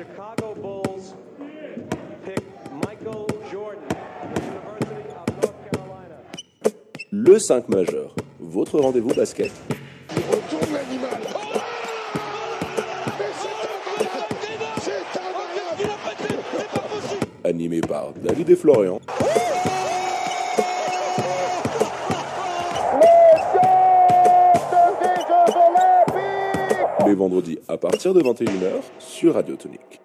Chicago Bulls pick Michael Jordan, University of North Carolina. Le 5 majeur, votre rendez-vous basket. Il retourne l'animal. Mais c'est incroyable C'est incroyable Animé par David et Florian. Vendredis à partir de 21h sur Radio Tonique.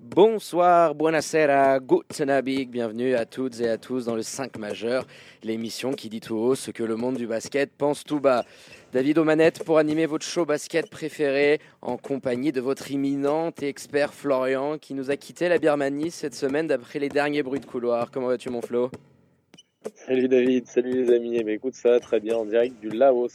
Bonsoir, buonasera, guten Abend, bienvenue à toutes et à tous dans le 5 majeur, l'émission qui dit tout haut ce que le monde du basket pense tout bas. David Omanette pour animer votre show basket préféré en compagnie de votre imminent et expert Florian qui nous a quitté la Birmanie cette semaine d'après les derniers bruits de couloir. Comment vas-tu mon Flo? Salut David, salut les amis. Eh ben, écoute, ça va très bien en direct du Laos.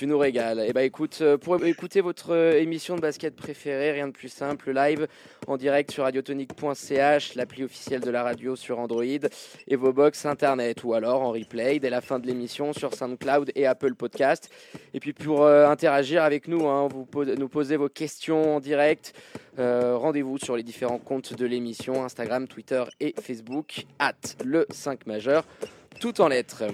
Tu nous régales. Eh ben écoute, euh, pour écouter votre euh, émission de basket préférée, rien de plus simple, live en direct sur radiotonique.ch, l'appli officielle de la radio sur Android et vos box internet ou alors en replay dès la fin de l'émission sur SoundCloud et Apple Podcast. Et puis pour euh, interagir avec nous, hein, vous nous poser vos questions en direct. Rendez-vous sur les différents comptes de l'émission Instagram, Twitter et Facebook at le 5 majeur, tout en lettres.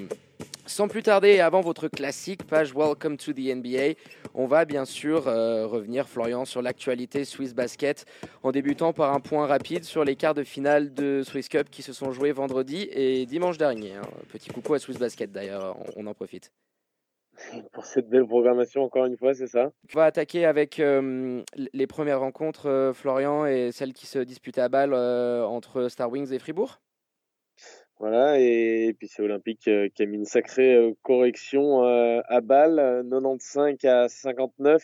Sans plus tarder, et avant votre classique page Welcome to the NBA, on va bien sûr euh, revenir, Florian, sur l'actualité Swiss Basket, en débutant par un point rapide sur les quarts de finale de Swiss Cup qui se sont joués vendredi et dimanche dernier. hein. Petit coucou à Swiss Basket d'ailleurs, on, on en profite. Pour cette belle programmation, encore une fois, c'est ça? On va attaquer avec euh, les premières rencontres, euh, Florian, et celles qui se disputaient à Bâle euh, entre Star Wings et Fribourg. Voilà, et, puis c'est Olympique euh, qui a mis une sacrée euh, correction euh, à euh, 95 à 59.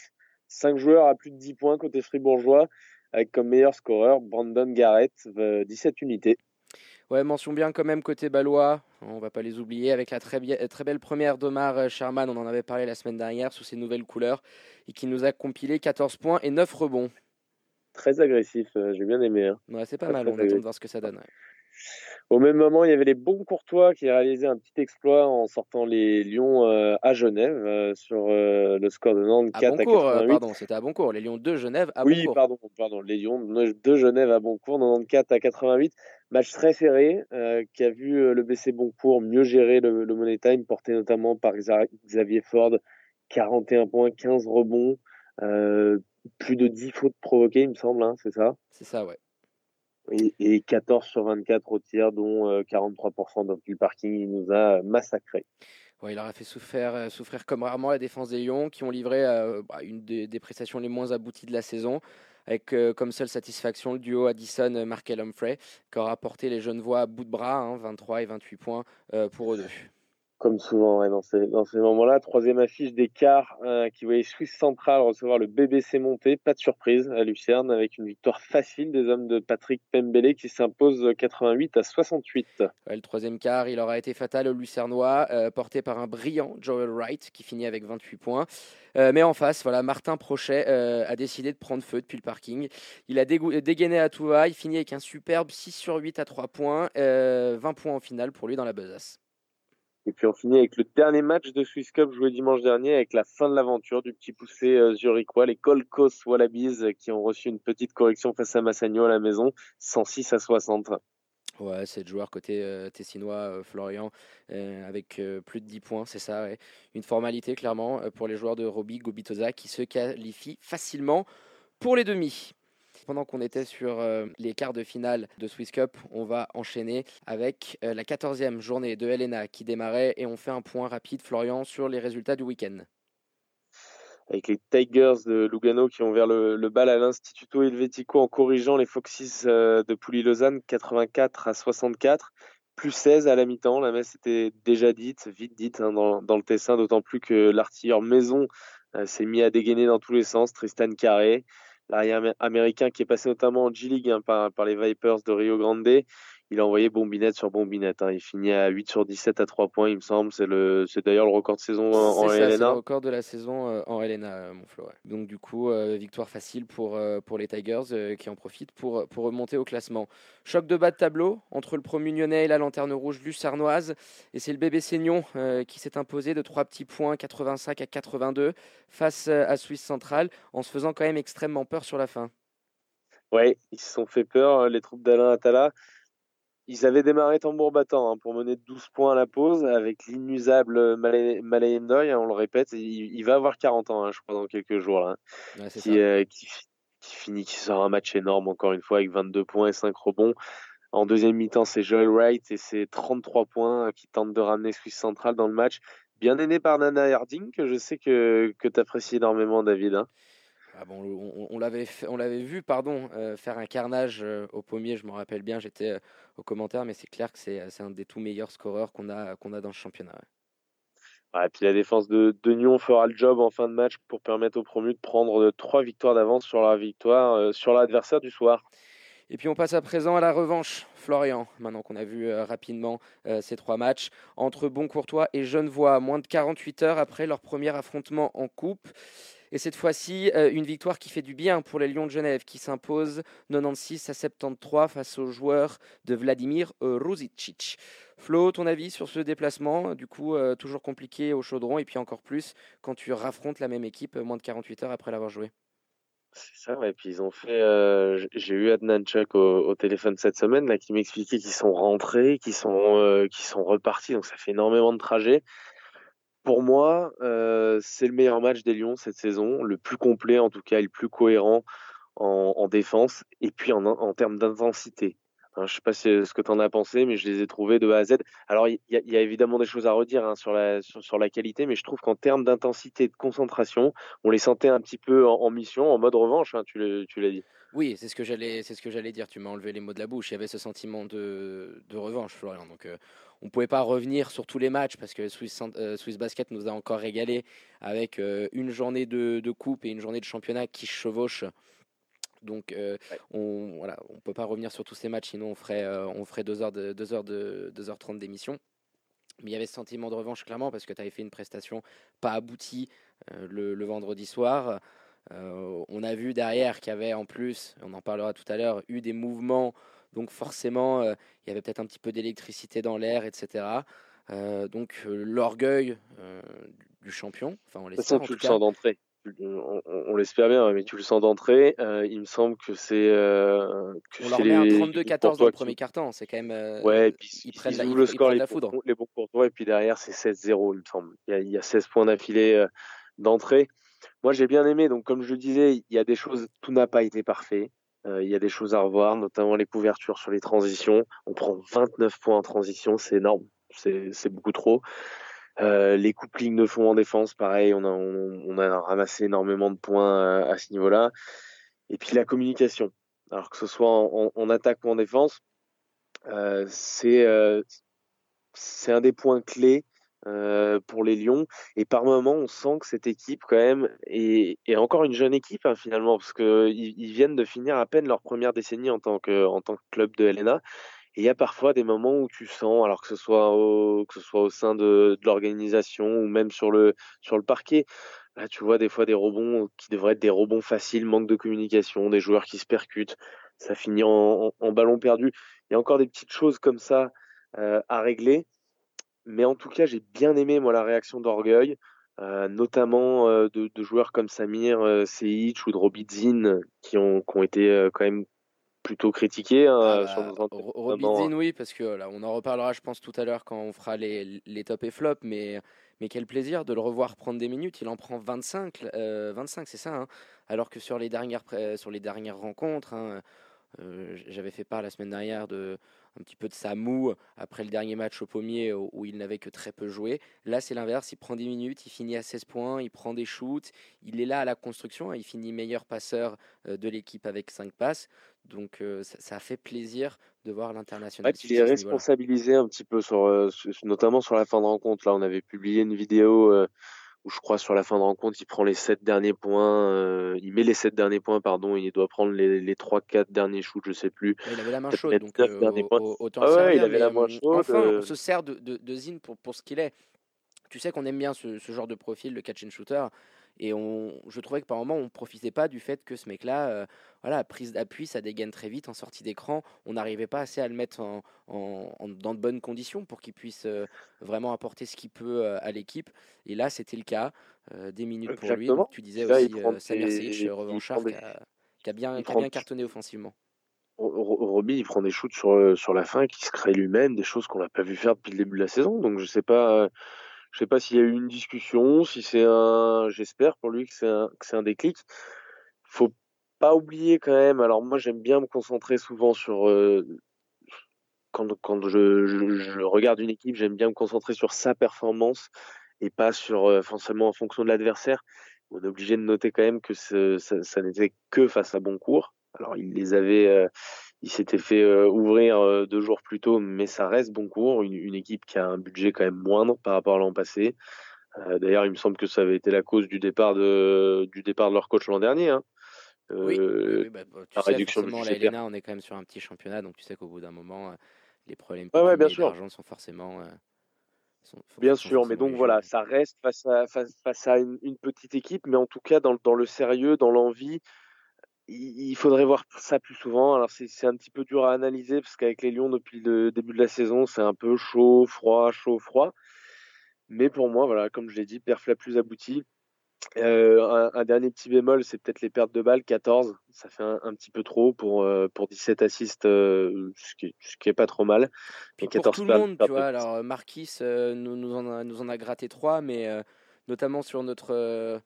5 joueurs à plus de 10 points côté fribourgeois, avec comme meilleur scoreur Brandon Garrett, euh, 17 unités. Ouais, mention bien quand même côté balois, on va pas les oublier, avec la très, très belle première d'Omar Sherman, on en avait parlé la semaine dernière, sous ses nouvelles couleurs, et qui nous a compilé 14 points et 9 rebonds. Très agressif, j'ai bien aimé. hein. Ouais, c'est pas Très, mal, très on attend de voir ce que ça donne. ouais. Au même moment, il y avait les bons Courtois qui réalisaient un petit exploit en sortant les Lions euh, à Genève euh, sur euh, le score de Nantes À 4 à Boncourt, euh, 88. pardon, c'était à Boncourt, les Lions de Genève à oui, Boncourt. pardon, pardon, les Lions de Genève à Boncourt, 94 à 88. Match très serré qui a vu le BC Boncourt mieux gérer le, le Money Time, porté notamment par Xa- Xavier Ford, 41 points, 15 rebonds, plus de 10 fautes provoquées, il me semble, hein, c'est ça? C'est ça, ouais. Et, et 14 sur 24 au tir, dont euh, 43% dans le parking. Il nous a massacrés. Il aura fait souffrir, euh, souffrir comme rarement la défense des Lions, qui ont livré euh, bah, une des, prestations les moins abouties de la saison, avec euh, comme seule satisfaction le duo Addison-Markel Humphrey, qui aura porté les Genevois à bout de bras, hein, 23 et 28 points euh, pour eux deux. Comme souvent dans ces, moments-là. Troisième affiche des quarts euh, qui voyait Suisse Central recevoir le BBC monté. Pas de surprise à Lucerne avec une victoire facile des hommes de Patrick Pembele qui s'impose 88 à 68. Ouais, le troisième quart, il aura été fatal au Lucernois, euh, porté par un brillant Joel Wright, qui finit avec 28 points. Euh, mais en face, voilà, Martin Prochet a décidé de prendre feu depuis le parking. Il a dégainé à tout va, il finit avec un superbe 6 sur 8 à 3 points, euh, 20 points en finale pour lui dans la besace. Et puis on finit avec le dernier match de Swiss Cup joué dimanche dernier avec la fin de l'aventure du petit poussé euh, zurichois, les Gold Coast Wallabies euh, qui ont reçu une petite correction face à Massagno à la maison, 106 à 60. Ouais, c'est joueur côté euh, tessinois, Florian, avec plus de 10 points, c'est ça. Une formalité, clairement, pour les joueurs de Roby Gobitoza qui se qualifient facilement pour les demi. Pendant qu'on était sur euh, les quarts de finale de Swiss Cup, on va enchaîner avec euh, la 14e journée de Helena qui démarrait et on fait un point rapide, Florian, sur les résultats du week-end. avec les Tigers de Lugano qui ont ouvert le, bal à l'Instituto Helvetico en corrigeant les Foxes euh, de Pouilly-Lausanne 84 à 64, plus 16 à la mi-temps. La messe était déjà dite, vite dite hein, dans, le Tessin, d'autant plus que l'artilleur Maison s'est mis à dégainer dans tous les sens. Tristan Carré, l'arrière amé- américain qui est passé notamment en G-League hein, par, par les Vipers de Rio Grande. Il a envoyé bombinette sur bombinette. hein. Il finit à 8 sur 17 à 3 points, il me semble. C'est le, c'est d'ailleurs le record de saison en, en C'est ça, c'est le record de la saison euh, en LNA, euh, mon Flo. ouais. Donc du coup, euh, victoire facile pour, euh, pour les Tigers euh, qui en profitent pour, pour remonter au classement. Choc de bas de tableau entre le promu lyonnais et la lanterne rouge lucernoise. Et c'est le bébé Seignon qui s'est imposé de 3 petits points, 85 à 82, face à Suisse Centrale, en se faisant quand même extrêmement peur sur la fin. Ouais, ils se sont fait peur, les troupes d'Alain Attala. Ils avaient démarré tambour battant hein, pour mener 12 points à la pause avec l'inusable Malay Ndoye, hein, on le répète. Il, il, va avoir 40 ans, hein, je crois, dans quelques jours. Là, Ouais, c'est qui, ça. euh, qui, qui finit, qui sort un match énorme encore une fois avec 22 points et 5 rebonds. En deuxième mi-temps, c'est Joel Wright et ses 33 points qui tentent de ramener Swiss Central dans le match. Bien aidé par Nana Harding, que je sais que, que tu apprécies énormément, David. hein. Ah bon, on, on l'avait fait- on l'avait vu pardon euh, faire un carnage euh, au pommier, je m'en rappelle bien, j'étais euh, au commentaire, mais c'est clair que c'est c'est un des tout meilleurs scoreurs qu'on a qu'on a dans le championnat. ouais. Ouais, et puis la défense de, de Nyon fera le job en fin de match pour permettre aux promus de prendre euh, trois victoires d'avance sur la victoire, euh, sur l'adversaire du soir. Et puis on passe à présent à la revanche, Florian, maintenant qu'on a vu euh, rapidement euh, ces trois matchs, entre Boncourtois et Genevois, moins de 48 heures après leur premier affrontement en coupe. Et cette fois-ci, euh, une victoire qui fait du bien pour les Lions de Genève, qui s'imposent 96 à 73 face aux joueurs de Vladimir euh, Ruzicic. Flo, ton avis sur ce déplacement Du coup, euh, toujours compliqué au chaudron, et puis encore plus quand tu raffrontes la même équipe euh, moins de 48 heures après l'avoir joué? C'est ça, ouais. Puis ils ont fait. euh, J'ai eu Adnan Chuck au, téléphone cette semaine là, qui m'expliquait qu'ils sont rentrés, qu'ils sont, euh, sont repartis. Donc ça fait énormément de trajets. Pour moi, euh, c'est le meilleur match des Lions cette saison, le plus complet en tout cas, le plus cohérent en, en défense et puis en termes d'intensité. Hein, je sais pas si- ce que tu en as pensé, mais je les ai trouvés de A à Z. Alors il y, a- évidemment des choses à redire hein, sur, la, qualité, mais je trouve qu'en termes d'intensité et de concentration, on les sentait un petit peu en, mission, en mode revanche. hein, tu l'as dit. Oui, c'est ce que j'allais, dire. Tu m'as enlevé les mots de la bouche. Il y avait ce sentiment de, revanche, Florian. Donc, euh, on pouvait pas revenir sur tous les matchs parce que Swiss, euh, Basket nous a encore régalé avec euh, une journée de, de coupe et une journée de championnat qui chevauchent. Donc, euh, Ouais. on voilà, on peut pas revenir sur tous ces matchs, sinon on ferait, euh, on ferait deux heures de deux heures de 2h30 d'émission. Mais il y avait ce sentiment de revanche clairement parce que tu avais fait une prestation pas aboutie euh, le, le vendredi soir. On a vu derrière qu'il y avait en plus, on en parlera tout à l'heure, eu des mouvements. Donc forcément, il y avait peut-être un petit peu d'électricité dans l'air, etc. Donc l'orgueil du- champion, enfin on l'espère en tout le cas. d'entrée. On, on- on l'espère bien, mais tu le sens d'entrée. Euh, il me semble que c'est. Euh, On leur met un les- 32-14 dans le qui- premier quart-temps, c'est quand même. euh, Ouais, et puis ils ils, prennent ils la- ils- le ils score, prennent les la foudre. les bons et puis derrière, c'est 16-0, il me semble. Il y a, il y a 16 points d'affilée euh, d'entrée. Moi, j'ai bien aimé. Donc, comme je le disais, il y a des choses, tout n'a pas été parfait. Euh, il y a des choses à revoir, notamment les couvertures sur les transitions. On prend 29 points en transition, c'est énorme. C'est c'est beaucoup trop. Euh, les coupes lignes de fond en défense, pareil, on a, on, on a ramassé énormément de points euh, à ce niveau-là. Et puis la communication. Alors que ce soit en, en- attaque ou en défense, euh, c'est euh, un des points clés euh, pour les Lions. Et par moments, on sent que cette équipe, quand même, est, est encore une jeune équipe, hein, finalement, parce qu'ils ils viennent de finir à peine leur première décennie en tant que, en tant que club de LNA. Et il y a parfois des moments où tu sens, alors que ce soit au, que ce soit au sein de, de l'organisation ou même sur le, sur le parquet, là, tu vois des fois des rebonds qui devraient être des rebonds faciles, manque de communication, des joueurs qui se percutent, ça finit en, en, ballon perdu. Il y a encore des petites choses comme ça euh, à régler. Mais en tout cas, j'ai bien aimé moi la réaction d'orgueil, euh, notamment euh, de, de joueurs comme Samir euh, Seic ou de Robidzin qui ont, qui ont été euh, quand même plutôt critiqués hein, Ah sur bah, nos antennes, Ro- notamment, Robidzin, oui, parce que là, on en reparlera, je pense, tout à l'heure quand on fera les, les top et flop, mais, mais quel plaisir de le revoir prendre des minutes. Il en prend 25, euh, 25 c'est ça, hein, alors que sur les dernières, sur les dernières rencontres, hein, euh, j'avais fait part la semaine dernière de un petit peu de sa moue après le dernier match au pommier où, où il n'avait que très peu joué. Là, c'est l'inverse, il prend 10 minutes, il finit à 16 points, il prend des shoots, il est là à la construction, il finit meilleur passeur euh, de l'équipe avec 5 passes. Donc euh, ça, ça a fait plaisir de voir l'international. Ouais, il est responsabilisé un petit peu sur, euh, notamment sur la fin de rencontre. Là, on avait publié une vidéo où je crois sur la fin de rencontre, il prend les sept derniers points, euh, il met les sept derniers points, pardon, il doit prendre les, trois, quatre derniers shoots, je sais plus. Il avait la main chaude, donc euh, au- autant Ah le ouais, servir, il avait la main hum, chaude, Enfin, euh. on se sert de, de, de Zine pour, pour ce qu'il est. Tu sais qu'on aime bien ce, ce genre de profil, le catch and shooter. Et on, je trouvais que par moment, on ne profitait pas du fait que ce mec-là, euh, voilà, prise d'appui, ça dégaine très vite en sortie d'écran. On n'arrivait pas assez à le mettre en, en- en- dans de bonnes conditions pour qu'il puisse euh, vraiment apporter ce qu'il peut euh, à l'équipe. Et là, c'était le cas. Euh, des minutes pour lui. Donc, tu disais Là, aussi Samir il revanchard, des- qui a, qui a bien, qui a bien cartonné offensivement. Ro- Ro- Roby, il prend des shoots sur, sur la fin, qui se crée lui-même, des choses qu'on n'a pas vu faire depuis le début de la saison. Donc je sais pas, je sais pas s'il y a eu une discussion, si c'est un, j'espère pour lui que c'est un, que c'est un déclic. Faut pas oublier quand même. Alors moi, j'aime bien me concentrer souvent sur euh, quand, quand je, je, je regarde une équipe, j'aime bien me concentrer sur sa performance et pas sur euh, forcément en fonction de l'adversaire. On est obligé de noter quand même que ce- ça, ça n'était que face à Boncourt. Alors il les avait, euh, il s'était fait euh, ouvrir euh, deux jours plus tôt, mais ça reste Boncourt, une, une équipe qui a un budget quand même moindre par rapport à l'an passé. Euh, D'ailleurs, il me semble que ça avait été la cause du départ de, du départ de leur coach l'an dernier. Hein. Oui, oui, bah, bah, tu la sais, réduction forcément, la. LNA, on est quand même sur un petit championnat, donc tu sais qu'au bout d'un moment, les problèmes Ouais, ouais, bien d'argent sont forcément. sont- Bien sont sûr, mais donc voilà, ça reste face à, face, face à une, une petite équipe, mais en tout cas, dans le sérieux, dans l'envie, il, faudrait voir ça plus souvent. Alors, c'est c'est un petit peu dur à analyser, parce qu'avec les Lions, depuis le début de la saison, c'est un peu chaud, froid, chaud, froid. Mais pour moi, voilà, comme je l'ai dit, perf la plus aboutie. Euh, un, un dernier petit bémol, c'est peut-être les pertes de balles, 14. Ça fait un, un petit peu trop pour, euh, pour 17 assists, euh, ce, qui, ce qui est pas trop mal. Puis pour 14 tout le monde, tu vois. Alors, Marquis nous, nous, en a, nous en a gratté trois, mais notamment sur notre,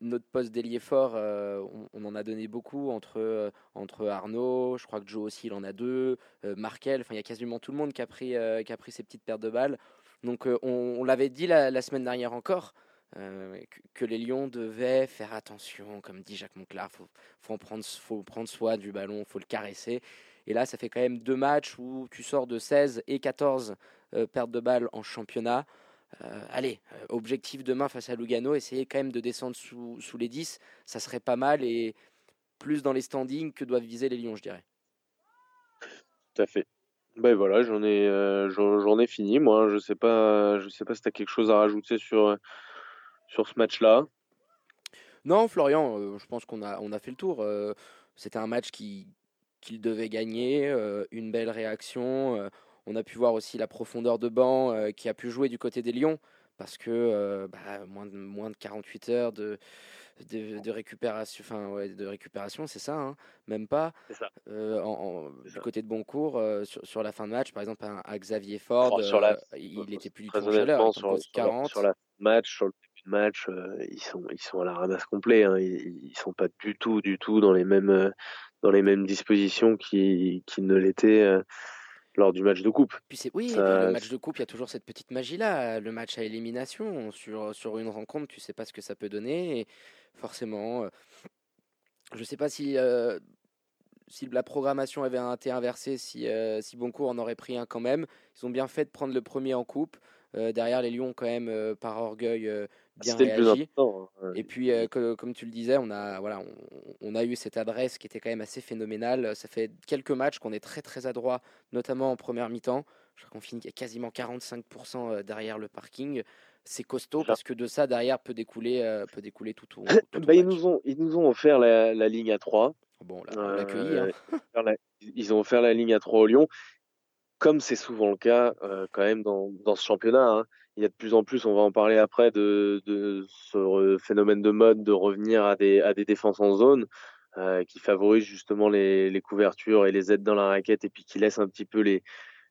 notre poste d'ailier fort, euh, on, en a donné beaucoup entre, euh, entre Arnaud, je crois que Joe aussi, il en a deux, euh, Markel, enfin, il y a quasiment tout le monde qui a pris, qui a pris ses petites pertes de balles. Donc, on, on l'avait dit la, semaine dernière encore. que, les Lions devaient faire attention, comme dit Jacques Monclar, faut, faut en prendre, faut prendre soin du ballon, faut le caresser. Et là, ça fait quand même deux matchs où tu sors de 16 et 14 euh, pertes de balles en championnat. Euh, allez, euh, objectif demain face à Lugano, essayer quand même de descendre sous, sous les 10, ça serait pas mal et plus dans les standings que doivent viser les Lions, je dirais. Tout à fait. Ben voilà, j'en ai, euh, j'en ai fini. Moi, je sais pas, je sais pas si tu as quelque chose à rajouter sur, sur ce match-là. Non, Florian, euh, je pense qu'on a, on a fait le tour. C'était un match qui qu'il devait gagner, une belle réaction. On a pu voir aussi la profondeur de banc euh, qui a pu jouer du côté des Lions parce que euh, bah, moins, de, moins de 48 heures de, de, de récupération, enfin ouais, de récupération, c'est ça, hein, même pas. Ça. Euh, en- en- C'est du ça. côté de Boncourt, euh, sur, sur la fin de match, par exemple, un Xavier Ford, Oh, sur la- il était plus du tout chaleur, sur, la, 40. sur la match, sur le début de match, ils sont, ils sont à la ramasse complet. Hein. Ils, ils sont pas du tout, du tout dans les mêmes, dans les mêmes dispositions qui, qui ne l'étaient lors du match de coupe. Puis c'est oui, Ça- le match de coupe, il y a toujours cette petite magie là, le match à élimination sur sur une rencontre, tu sais pas ce que ça peut donner et forcément euh, je sais pas si euh, si la programmation avait été inversée, si euh, si Boncourt en aurait pris un quand même, ils ont bien fait de prendre le premier en coupe. Euh, derrière les Lions quand même euh, par orgueil euh, bien réagi. hein. Et puis, que- comme tu le disais, on a, voilà, on, on a eu cette adresse qui était quand même assez phénoménale. Ça fait quelques matchs qu'on est très très adroit, notamment en première mi-temps. Je crois qu'on finit quasiment 45% euh, derrière le parking. C'est costaud parce que de ça, derrière, peut découler, euh, peut découler tout au, tout au Bah, ils, nous ont, ils nous ont offert la, la ligne à 3. Bon, là, on l'a accueilli. Hein. ils ont offert la- ligne à 3 au Lyon. Comme c'est souvent le cas euh, quand même dans, dans ce championnat, hein. il y a de plus en plus, on va en parler après, de, de ce phénomène de mode de revenir à des, à des défenses en zone euh, qui favorisent justement les, les couvertures et les aides dans la raquette et puis qui laissent un petit peu les,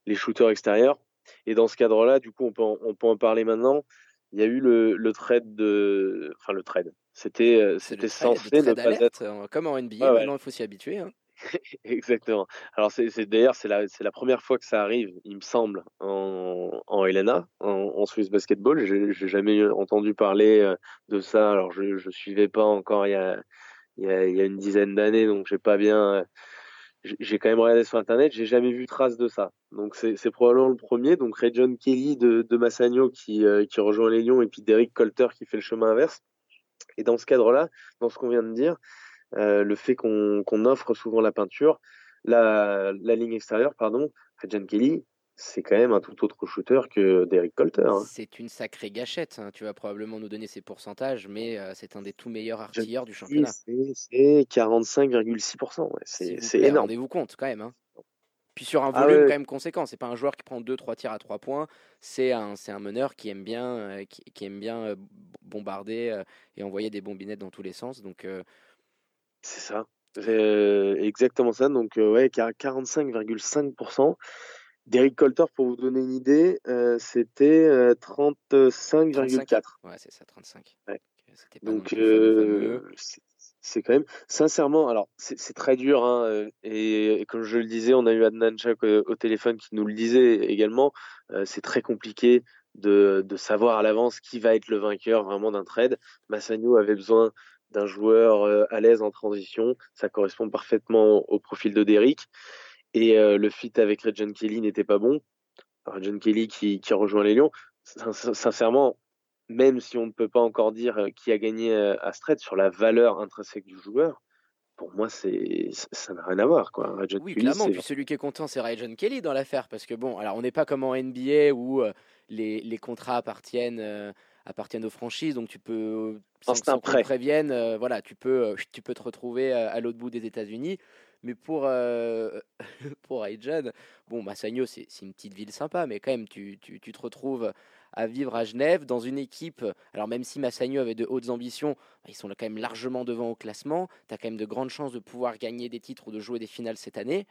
les shooters extérieurs. Et dans ce cadre-là, du coup, on peut en, on peut en parler maintenant. Il y a eu le, le trade de, enfin le trade. C'était, euh, c'était trade- censé ne pas être euh, comme en NBA. Ouais. Maintenant, il faut s'y habituer. hein. Exactement. Alors c'est d'ailleurs c'est la c'est la première fois que ça arrive, il me semble, en en LNA, en, en Swiss Basketball. J'ai jamais entendu parler euh, de ça. Alors je je suivais pas encore il y a il y a, il y a une dizaine d'années, donc j'ai pas bien. J'ai- quand même regardé sur internet, j'ai jamais vu trace de ça. Donc c'est probablement le premier. Donc Ray John Kelly de de Massagno qui euh, qui rejoint les Lions et puis Derek Colter qui fait le chemin inverse. Et dans ce cadre-là, dans ce qu'on vient de dire, euh, le fait qu'on qu'on offre souvent la peinture, la, la ligne extérieure, pardon, à John Kelly, c'est quand même un tout autre shooter que Derek Colter. hein. C'est une sacrée gâchette. hein. Tu vas probablement nous donner ses pourcentages, mais euh, c'est un des tout meilleurs artilleurs du championnat. c'est c'est 45,6%. Ouais. S'il C'est énorme. Rendez-vous compte quand même. hein. Puis sur un Ah volume ouais. quand même conséquent. C'est pas un joueur qui prend 2-3 tirs à 3 points. C'est un, un meneur qui aime bien, euh, qui, qui aime bien euh, bombarder et envoyer des bombinettes dans tous les sens. Donc C'est ça. Exactement ça. Donc, ouais, 45,5%. Derek Colter, pour vous donner une idée, euh, c'était 35,4. Ouais, c'est ça, 35. Ouais. Pas Donc, fameux. euh, c'est- quand même, sincèrement, alors c'est très dur, hein, euh, et, et comme je le disais, on a eu Adnan Chak au, au téléphone qui nous le disait également, euh, c'est très compliqué de, de savoir à l'avance qui va être le vainqueur vraiment d'un trade. Massagno avait besoin d'un joueur euh, à l'aise en transition, ça correspond parfaitement au profil de Derrick, et euh, le fit avec Regent Kelly n'était pas bon. Regent Kelly qui, qui rejoint les Lions, Sin- sin- sincèrement, même si on ne peut pas encore dire euh, qui a gagné euh, à ce trade sur la valeur intrinsèque du joueur, pour moi, c'est ça- n'a rien à voir. Quoi. Regent Oui, Kelly, clairement. Puis celui qui est content, c'est Ryan Kelly dans l'affaire. Parce que bon, alors on n'est pas comme en NBA où les, les contrats appartiennent, euh, appartiennent aux franchises. Donc tu peux, sans, qu'on prévienne, euh, voilà, tu peux, tu peux te retrouver à l'autre bout des États-Unis. Mais pour, euh, pour Ryan, bon, Massagno, c'est une petite ville sympa, mais quand même, tu, tu, tu te retrouves à vivre à Genève dans une équipe. Alors, même si Massagno avait de hautes ambitions, bah, ils sont quand même largement devant au classement. Tu as quand même de grandes chances de pouvoir gagner des titres ou de jouer des finales cette année.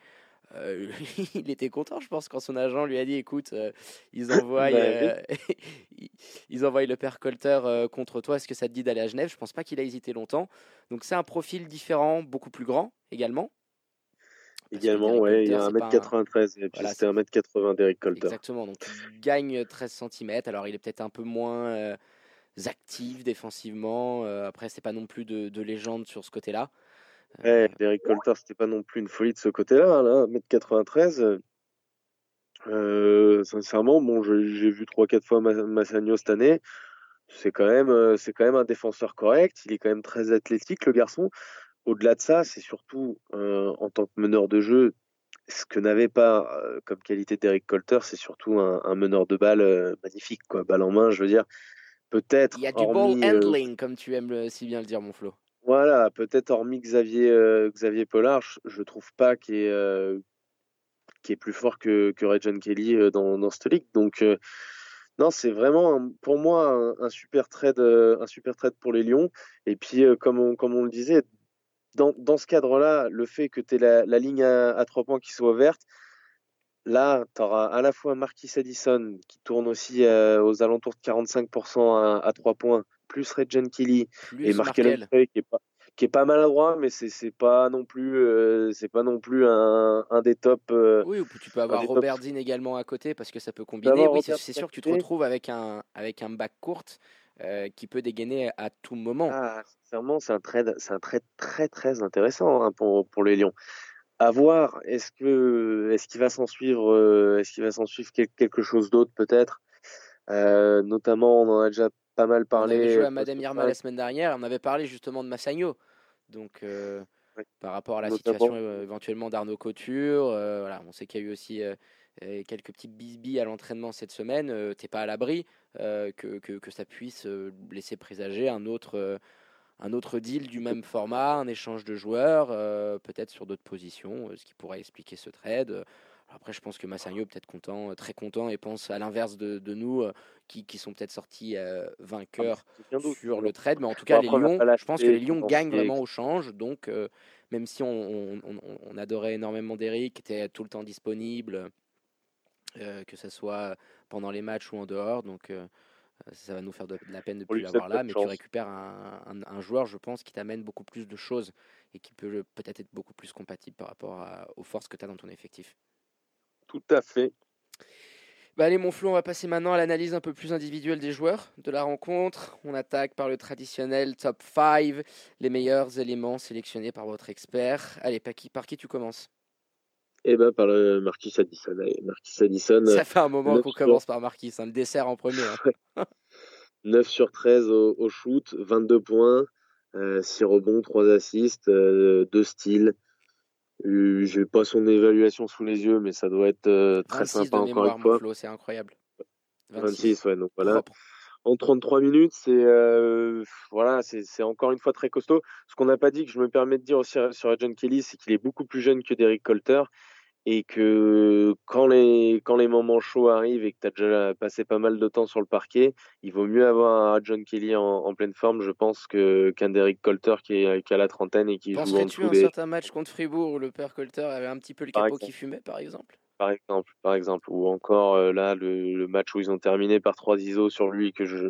Euh, il était content, je pense, quand son agent lui a dit écoute, euh, ils, envoient, Bah euh, ils- envoient le père Colter contre toi, est-ce que ça te dit d'aller à Genève? Je pense pas qu'il a hésité longtemps. Donc, c'est un profil différent, beaucoup plus grand également. Également, ouais, il y a Colter, c'est pas un- 1m93, et puis Voilà, c'était 1m80 Derek Colter. Exactement, donc il gagne 13 cm. Alors il est peut-être un peu moins euh, actif défensivement. euh, après, c'est pas non plus de, de légende sur ce côté-là. Euh, Ouais, Derek Colter, c'était pas non plus une folie de ce côté-là, là, 1m93. Euh, sincèrement, bon, j'ai vu 3-4 fois Ma- Massagno cette année. C'est quand même, euh, c'est quand même un défenseur correct. Il est quand même très athlétique, le garçon. Au-delà de ça, c'est surtout euh, en tant que meneur de jeu, ce que n'avait pas euh, comme qualité Derek Colter, c'est surtout un, un meneur de balle euh, magnifique, quoi. Balle en main, je veux dire. Peut-être. il y a du hormis, ball euh, handling, comme tu aimes le- si bien le dire, mon Flo. voilà, peut-être hormis Xavier, Xavier Pollard, je, je trouve pas qu'il est, est plus fort que, que Regent Kelly euh, dans, dans cette ligue. Donc, non, c'est vraiment un- pour moi un, un super trade, un super trade pour les Lions. Et puis, comme, on, comme on le disait, dans, dans ce cadre-là, le fait que tu aies la, la ligne à, à trois points qui soit verte, là, tu auras à la fois Marquis Addison qui tourne aussi euh, aux alentours de 45% à, à trois points, plus Regent Kelly Plus et Markel qui est pas qui est pas maladroit mais c'est pas non plus euh, c'est pas non plus un, un des top euh, Oui, ou tu peux avoir des top- Robert Dean également à côté parce que ça peut combiner. Oui, c'est Robert sûr que tu te retrouves avec un, avec un back court euh, qui peut dégainer à tout moment. ah, sincèrement c'est un trade c'est un trade très très intéressant hein, pour pour les Lions à voir est-ce que est-ce qu'il va s'en suivre euh, est-ce qu'il va s'en suivre quel- quelque chose d'autre peut-être? Euh, notamment on en a déjà pas mal On parlé avait joué à Madame Irma la semaine dernière, on avait parlé justement de Massagno. Donc, Ouais. par rapport à la Notamment. situation éventuellement d'Arnaud Couture, voilà, on sait qu'il y a eu aussi quelques petits bisbis à l'entraînement cette semaine. Euh, T'es pas à l'abri euh, que, que, que ça puisse euh, laisser présager un autre, euh, un autre deal du même format, un échange de joueurs, peut-être sur d'autres positions, ce qui pourrait expliquer ce trade. Après, je pense que Massagno est peut-être content, très content, et pense à l'inverse de, de nous, euh, qui, qui sont peut-être sortis euh, vainqueurs sur le trade, mais en tout cas, les Lions, je pense que les Lions gagnent vraiment au change. Donc, euh, même si on, on- on- on adorait énormément d'Eric, qui était tout le temps disponible, que ce soit pendant les matchs ou en dehors, donc euh, ça va nous faire de, de la peine de On plus l'avoir là, mais tu récupères un, un- un joueur, je pense, qui t'amène beaucoup plus de choses et qui peut peut-être être beaucoup plus compatible par rapport à- aux forces que tu as dans ton effectif. tout à fait Bah allez mon Flo, on va passer maintenant à l'analyse un peu plus individuelle des joueurs de la rencontre. On attaque par le traditionnel top 5, les meilleurs éléments sélectionnés par votre expert. Allez, par qui, par qui tu commences? Et ben par le Marquis Addison Marquis Addison Ça fait un moment qu'on sur- commence par Marquis, hein, le dessert en premier. hein. 9 sur 13 au, au shoot, 22 points, euh, 6 rebonds, 3 assists, euh, 2 steals. Euh, J'ai pas son évaluation sous les yeux, mais ça doit être euh, très 26 sympa encore une fois. C'est incroyable. 26, ouais, donc voilà. Propre. En 33 minutes, c'est euh, voilà, c'est encore une fois très costaud. Ce qu'on n'a pas dit, que je me permets de dire aussi sur John Kelly, c'est qu'il est beaucoup plus jeune que Derek Colter et que quand les, quand les moments chauds arrivent et que tu as déjà passé pas mal de temps sur le parquet, il vaut mieux avoir un John Kelly en, en pleine forme, je pense, que, qu'un Derek Colter qui, est, qui a la trentaine et qui joue en à dessous un des... certain match contre Fribourg où le père Colter avait un petit peu le capot exemple. qui fumait, par exemple Par exemple, par exemple, ou encore euh, là le, le match où ils ont terminé par trois ISO sur lui que je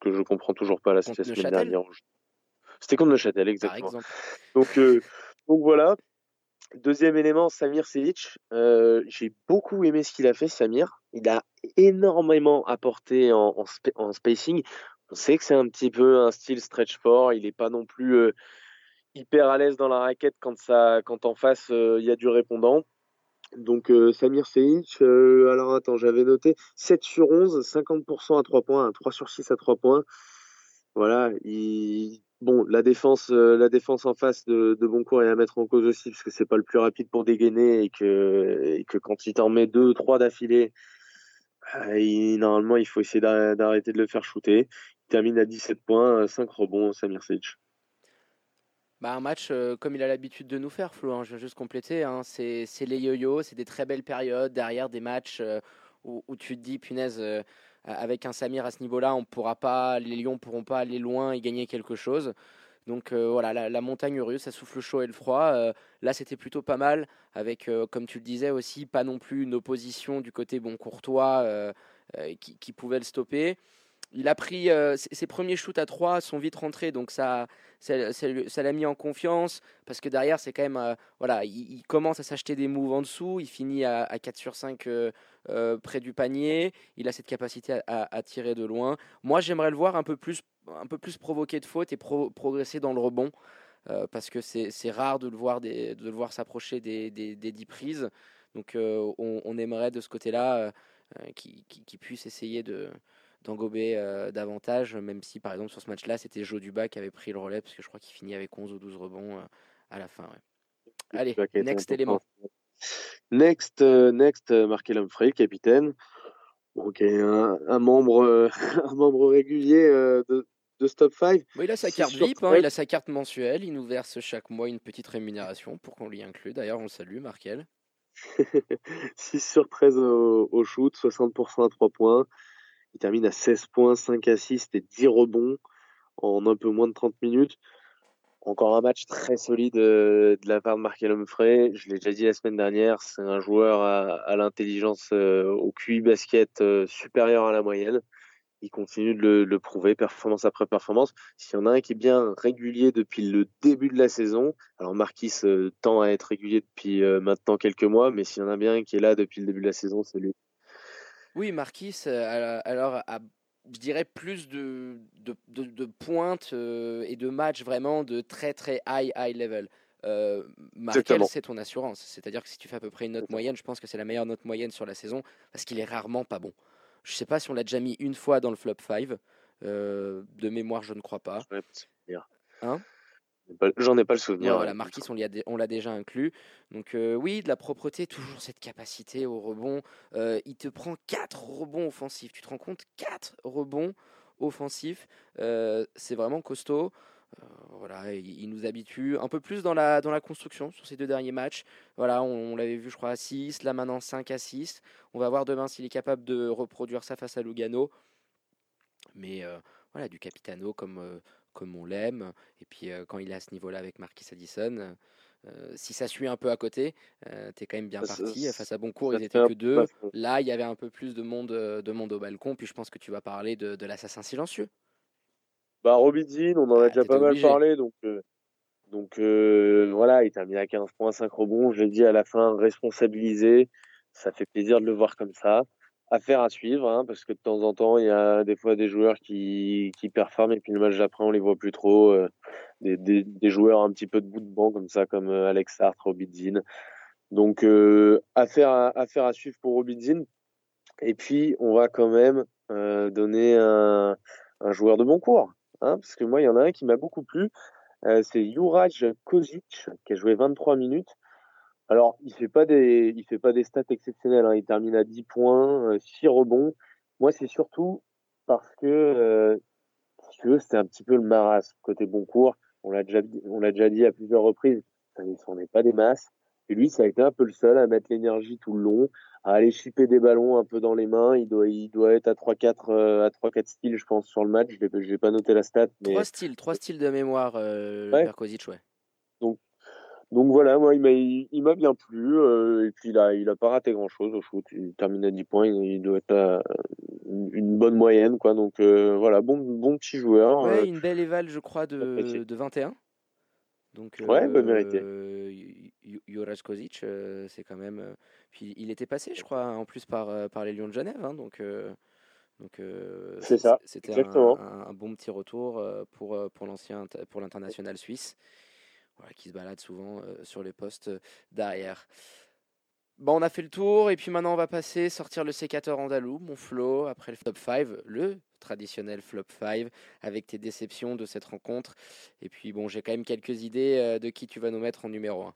que je comprends toujours pas la, Neuchâtel dernière. C'était contre Neuchâtel, exactement. Donc, euh, donc voilà. Deuxième élément, Samir Sevic. Euh, J'ai beaucoup aimé ce qu'il a fait, Samir. Il a énormément apporté en, en, en spacing. On sait que c'est un petit peu un style stretch fort. Il n'est pas non plus euh, hyper à l'aise dans la raquette quand, ça, quand en face euh, il y a du répondant. Donc euh, Samir Sevic, euh, alors attends, j'avais noté 7 sur 11, 50% à 3 points, 3 sur 6 à 3 points. Voilà, il... bon, la défense, euh, la défense en face de, Boncourt est à mettre en cause aussi parce que c'est pas le plus rapide pour dégainer et que, quand il t'en met deux, trois d'affilée, euh, normalement il faut essayer d'ar- d'arrêter de le faire shooter. Il termine à 17 points, 5 rebonds, Samir Sevic. Bah, un match euh, comme il a l'habitude de nous faire, Flo. hein, je veux juste compléter. hein, c'est les yo-yo, c'est des très belles périodes derrière des matchs euh, où, tu te dis, punaise, euh, avec un Samir à ce niveau-là, on pourra pas, les Lions pourront pas aller loin et gagner quelque chose. Donc voilà, la, montagne russe, ça souffle le chaud et le froid. Là, c'était plutôt pas mal, avec, comme tu le disais aussi, pas non plus une opposition du côté bon courtois qui pouvait le stopper. Il a pris euh, ses premiers shoots à 3 sont vite rentrés, donc ça ça l'a mis en confiance parce que derrière c'est quand même euh, voilà il, commence à s'acheter des moves en dessous il finit à, à 4 sur 5 euh, près du panier il a cette capacité à, tirer de loin. Moi j'aimerais le voir un peu plus un peu plus provoquer de fautes et pro- progresser dans le rebond parce que c'est rare de le voir de le voir s'approcher des, des, des 10 prises. Donc on, aimerait de ce côté là qu'il qu'il- qu'il puisse essayer de d'engober euh, davantage, même si par exemple sur ce match-là, c'était Joe Duba qui avait pris le relais, parce que je crois qu'il finit avec 11 ou 12 rebonds euh, à la fin. ouais. Allez, next élément. Next, euh, next, Markel Humphrey, capitaine. Donc un, un membre, un membre régulier de, de Stop 5. Bon, il a sa carte VIP, hein, il a sa carte mensuelle, il nous verse chaque mois une petite rémunération pour qu'on l'y inclue. D'ailleurs, on le salue, Markel. 6 sur 13 au, au shoot, 60% à 3 points. Il termine à 16 points, 5 assists et 10 rebonds en un peu moins de 30 minutes. Encore un match très solide euh, de la part de Markel Humphrey. Je l'ai déjà dit la semaine dernière, c'est un joueur à, l'intelligence, euh, au QI basket euh, supérieur à la moyenne. Il continue de le, prouver, performance après performance. S'il y en a un qui est bien régulier depuis le début de la saison, alors Marquis tend à être régulier depuis maintenant quelques mois, mais s'il y en a bien un qui est là depuis le début de la saison, c'est lui. Oui, Marquis, euh, alors, je dirais, plus de, de, de, de pointes euh, et de matchs vraiment de très très high, high level. Euh, Markel, c'est ton assurance. C'est-à-dire que si tu fais à peu près une note moyenne, je pense que c'est la meilleure note moyenne sur la saison parce qu'il est rarement pas bon. Je sais pas si on l'a déjà mis une fois dans le flop 5. Euh, de mémoire, je ne crois pas. J'en ai pas le souvenir. Ouais, voilà. Marquis, on l'a déjà inclus. Donc euh, oui, de la propreté, toujours cette capacité au rebond. Euh, il te prend 4 rebonds offensifs. Tu te rends compte? 4 rebonds offensifs. Euh, c'est vraiment costaud. Voilà, il, il nous habitue un peu plus dans la, dans la construction sur ces deux derniers matchs. Voilà, on, on l'avait vu, je crois, à 6, là maintenant 5 à 6. On va voir demain s'il est capable de reproduire ça face à Lugano. Mais voilà, du Capitano comme, comme on l'aime. Et puis euh, quand il est à ce niveau-là avec Marquis Addison, euh, si ça suit un peu à côté, euh, t'es quand même bien Ça- parti. ça- Face à Boncourt, ils étaient que deux. Là, il y avait un peu plus de monde, de monde au balcon. Puis je pense que tu vas parler de, de l'assassin silencieux. Bah, Robidzin, on en a Ah, déjà pas mal parlé, donc, euh, donc euh, voilà, il termine à 15 points, 5 rebonds. Je l'ai dit à la fin, responsabilisé. Ça fait plaisir de le voir comme ça. Affaire à suivre, hein, parce que de temps en temps, il y a des fois des joueurs qui, performent et puis le match d'après, on les voit plus trop. euh, des, joueurs un petit peu de bout de banc comme ça, comme euh, Alex Hart, Robidzin. Donc, euh, affaire, à, affaire à suivre pour Robidzin. Et puis, on va quand même euh, donner un, joueur de bon cours. Hein, parce que moi, il y en a un qui m'a beaucoup plu. Euh, c'est Juraj Kozic, qui a joué 23 minutes. Alors, il fait pas des, il fait pas des stats exceptionnelles. Hein. Il termine à 10 points, euh, 6 rebonds. Moi, c'est surtout parce que, euh, si tu veux, c'était un petit peu le marasme côté bon cours. On l'a déjà, on l'a déjà dit à plusieurs reprises. Ça ne s'en est pas des masses. Et lui, ça a été un peu le seul à mettre l'énergie tout le long, à aller chipper des ballons un peu dans les mains. Il doit, il doit être à 3-4 euh, à 3-4 styles, je pense, sur le match. Je n'ai pas noté la stat. Mais... Trois styles, trois styles de mémoire, euh, ouais. ouais. Donc, donc voilà, moi, il m'a, bien plu. Euh, et puis, il a, il a pas raté grand-chose au shoot. Il termine à 10 points. Il, doit être à une bonne moyenne, quoi. Donc voilà, bon, bon petit joueur. Ouais, une belle éval, je crois, de, de 21. Donc, ouais, bah, mérité. Juraj Kozic, c'est quand même. Puis il était passé, je crois, en plus par, par les Lions de Genève. Hein, donc, donc c'est ça. C'était un, un, bon petit retour pour, pour l'ancien, pour l'international suisse, qui se balade souvent sur les postes d'arrière. Bon, on a fait le tour et puis maintenant on va passer sortir le sécateur andalou, mon flow, après le top 5, le traditionnel flop 5 avec tes déceptions de cette rencontre. Et puis bon, j'ai quand même quelques idées euh, de qui tu vas nous mettre en numéro 1.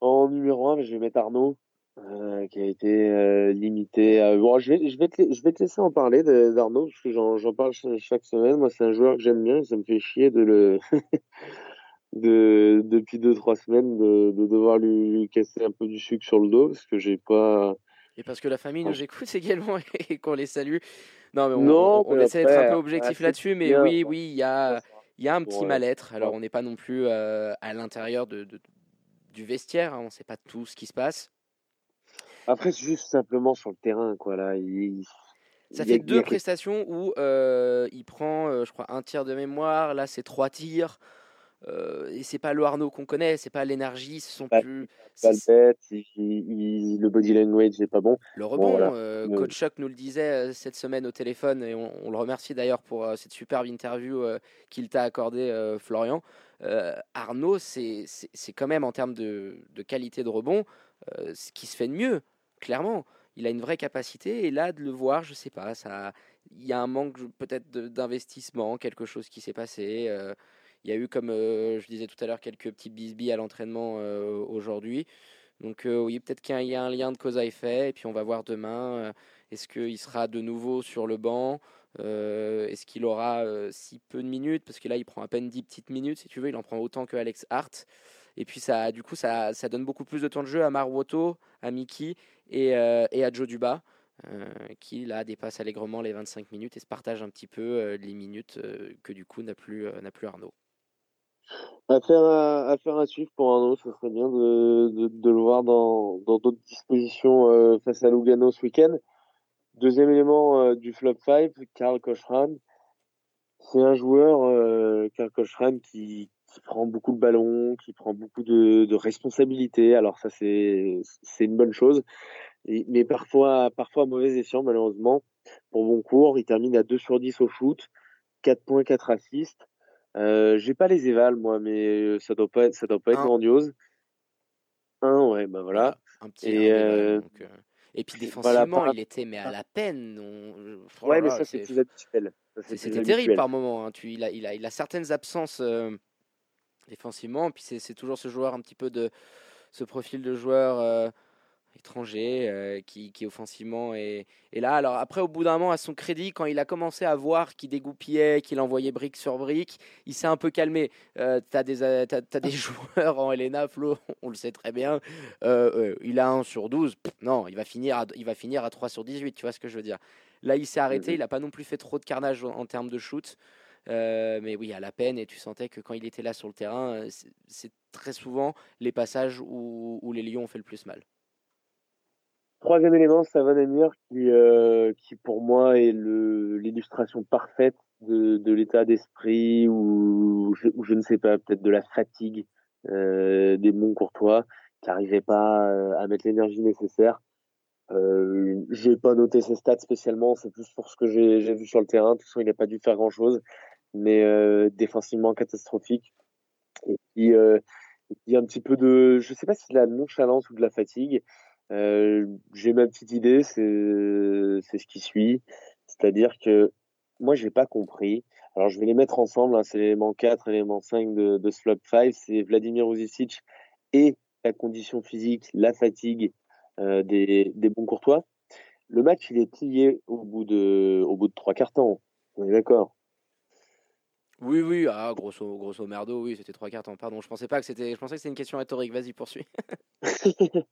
En numéro 1, je vais mettre Arnaud. Euh, qui a été euh, limité. Bon, je vais, je, vais te, je vais te laisser en parler d'Arnaud, parce que j'en parle chaque semaine. Moi, c'est un joueur que j'aime bien, ça me fait chier de le. de, depuis 2-3 semaines, de, de, devoir lui casser un peu du sucre sur le dos, parce que j'ai pas. Et parce que la famille nous écoute également et qu'on les salue. Non, mais on, on, essaie d'être un peu objectif là-dessus, mais oui, oui, il y a, y a un petit mal-être. Alors, on n'est pas non plus euh, à l'intérieur de, du vestiaire, hein, on ne sait pas tout ce qui se passe. Après, c'est juste simplement sur le terrain, quoi. Là, il, ça fait deux prestations où euh, il prend, euh, je crois, un tir de mémoire. Là, c'est trois tirs. Euh, et c'est pas le Arnaud qu'on connaît, c'est pas l'énergie, ce sont plus. Pas le bête, le body language n'est pas bon. Le rebond, euh, Coach Chuck nous le disait euh, cette semaine au téléphone, et on, le remercie d'ailleurs pour cette superbe interview qu'il t'a accordé, Florian. Arnaud, c'est quand même en termes de, de qualité de rebond ce qui se fait de mieux, clairement. Il a une vraie capacité, et là, de le voir, je sais pas, ça. Il y a un manque peut-être d'investissement, quelque chose qui s'est passé. Il y a eu, comme euh, je disais tout à l'heure, quelques petits bisbis à l'entraînement euh, aujourd'hui. Donc euh, oui, peut-être qu'il y a un lien de cause à effet. Et puis on va voir demain, est-ce qu'il sera de nouveau sur le banc Est-ce qu'il aura si peu de minutes Parce que là, il prend à peine 10 petites minutes, si tu veux. Il en prend autant que Alex Hart. Et puis ça, du coup, ça, ça donne beaucoup plus de temps de jeu à Marwoto, à Mickey et, et à Joe Duba. qui là dépasse allègrement les 25 minutes et se partage un petit peu les minutes que du coup n'a plus, n'a plus Arnaud. Affaire à, affaire à suivre pour Arnaud, ce serait bien de, de, le voir dans d'autres dispositions euh, face à Lugano ce week-end. Deuxième élément euh, du flop 5, Karl Kochran. C'est un joueur, euh, Karl Kochran, qui, qui prend beaucoup de ballons, qui prend beaucoup de, de responsabilités. Alors ça, c'est une bonne chose. Mais parfois, parfois mauvais escient, malheureusement. Pour bon cours, il termine à 2 sur 10 au shoot, 4 points, 4 assists. Euh, j'ai pas les évals moi, mais euh, ça doit pas être, ça doit pas être grandiose. Un, ouais, bah voilà. Un petit et, euh, euh... et puis défensivement, il était mais à la peine. On... ouais, mais ça c'est plus habituel. C'était terrible par moment. Hein. Tu, il, a, il, a, il a certaines absences défensivement, puis c'est toujours ce joueur un petit peu de ce profil de joueur étranger euh, qui, qui, offensivement est, est, là. Alors après, au bout d'un moment, à son crédit, quand il a commencé à voir qu'il dégoupillait, qu'il envoyait brique sur brique, il s'est un peu calmé. Euh, tu as, des, euh, des joueurs en Elena, Flo, on le sait très bien. il a 1 sur 12. non, il va, finir à, il va finir à 3 sur 18, tu vois ce que je veux dire. Là, il s'est arrêté, il n'a pas non plus fait trop de carnage en, termes de shoot. mais oui, à la peine, et tu sentais que quand il était là sur le terrain, c'est très souvent les passages où, où les Lions ont fait le plus mal. Troisième élément, Amir, qui, euh, qui pour moi est l'illustration parfaite de, de l'état d'esprit ou je, je, ne sais pas, peut-être de la fatigue euh, des bons courtois qui n'arrivaient pas euh, à mettre l'énergie nécessaire. Euh, j'ai pas noté ses stats spécialement, c'est plus pour ce que j'ai vu sur le terrain. De toute façon, il n'a pas dû faire grand-chose, mais euh, défensivement catastrophique. Et puis, euh, il y a un petit peu de, je sais pas si de la nonchalance ou de la fatigue. Euh, j'ai ma petite idée, c'est ce qui suit. C'est-à-dire que moi, j'ai pas compris. Alors, je vais les mettre ensemble. Hein, c'est l'élément 4, l'élément 5 de, de Slop 5. C'est Vladimir Uzicic et la condition physique, la fatigue euh, des, des bons courtois. Le match, il est plié au bout de, au bout de trois quarts temps. On est d'accord Oui, oui, ah, grosso, grosso merdo, oui, c'était trois cartons. Pardon, je pensais pas que c'était, je pensais que c'était une question rhétorique. Vas-y, poursuis.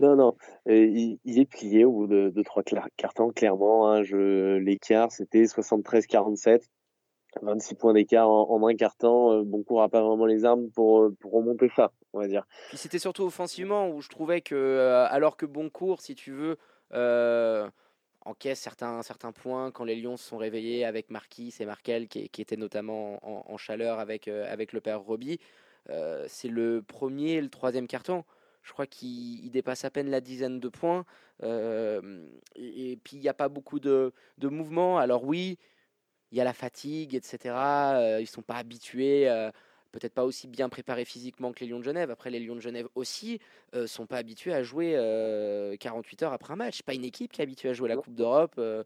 non, non, euh, il, il est plié au bout de, de trois cla- cartons, clairement. Hein, je, l'écart, c'était 73-47. 26 points d'écart en, en un carton. Euh, Boncourt a pas vraiment les armes pour, euh, pour remonter ça, on va dire. Puis c'était surtout offensivement où je trouvais que, euh, alors que Boncourt, si tu veux, euh, encaisse certains, certains points quand les Lions se sont réveillés avec Marquis et Markel qui, qui étaient notamment en, chaleur avec, euh, avec le père Roby. Euh, c'est le premier et le troisième carton. Je crois qu'il il dépasse à peine la dizaine de points. Euh, et, puis il n'y a pas beaucoup de, de mouvements. Alors oui, il y a la fatigue, etc. Ils sont pas habitués. Euh, Peut-être pas aussi bien préparés physiquement que les Lions de Genève. Après, les Lions de Genève aussi euh, sont pas habitués à jouer euh, 48 heures après un match. Pas une équipe qui est habituée à jouer la. Coupe d'Europe. euh,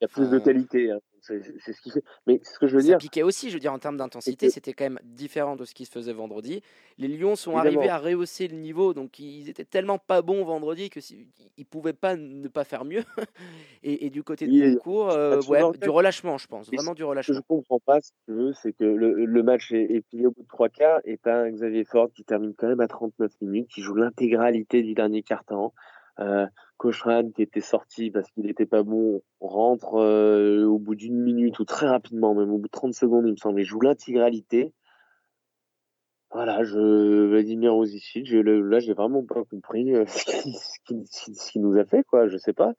Il y a plus de qualité. hein. C'est ce qui fait. Mais ce que je veux ça dire, piquait aussi, je veux dire, en termes d'intensité, que- c'était quand même différent de ce qui se faisait vendredi. Les Lions sont Évidemment. arrivés à rehausser le niveau, donc ils étaient tellement pas bons vendredi que si, ils pouvaient pas ne pas faire mieux. et, et du côté de Boncourt, euh, ouais, du relâchement, je pense, vraiment du ce que je relâchement. comprends pas, si tu veux, c'est que le, le match est, est plié au bout de trois quarts et t'as un Xavier Ford qui termine quand même à 39 minutes, qui joue l'intégralité du dernier quart-temps. Euh, Cochran qui était sorti parce qu'il n'était pas bon rentre euh, au bout d'une minute ou très rapidement, même au bout de 30 secondes, il me semble, et joue l'intégralité. Voilà, je Vladimir Rosicic, je, là j'ai vraiment pas compris euh, ce qu'il qu'il nous a fait quoi, je sais pas.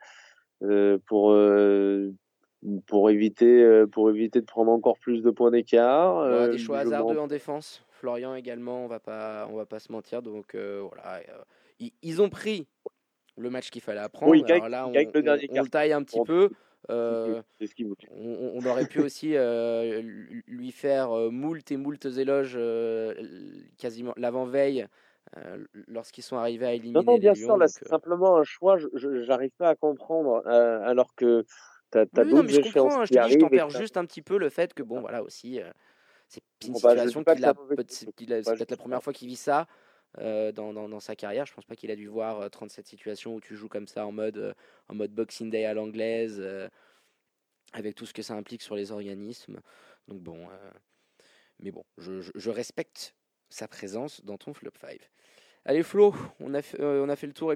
Euh, pour pour éviter pour éviter de prendre encore plus de points d'écart. Des choix hasardeux en défense. Florian également, on va pas, on va pas se mentir. Donc voilà, ils, ils ont pris le match qu'il fallait apprendre. Oui, Alors là, on, le dernier on le taille un petit peu. Euh, ce voulait. on, on aurait pu aussi euh, lui- faire euh, moult et moult éloges euh, quasiment l'avant-veille lorsqu'ils sont arrivés à éliminer Non, non, bien les Lions. sûr, là c'est simplement un choix. Je j'arrive pas à comprendre alors que t'as as, oui, non, d'autres mais je échéances comprends. hein, Je qui te dis, je arrivent. et tempère que t'as- juste un petit peu le fait que, bon, voilà aussi, c'est une Bon, bah, situation qu'il a. c'est peut-être la première fois qu'il vit ça euh, dans, sa carrière. Je pense pas qu'il a dû voir euh, 37 situations où tu joues comme ça en mode, euh, en mode Boxing Day à l'anglaise, euh, avec tout ce que ça implique sur les organismes. Donc bon, euh, mais bon, je, respecte sa présence dans ton flop 5. Allez Flo, on a, fait, euh, on a fait le tour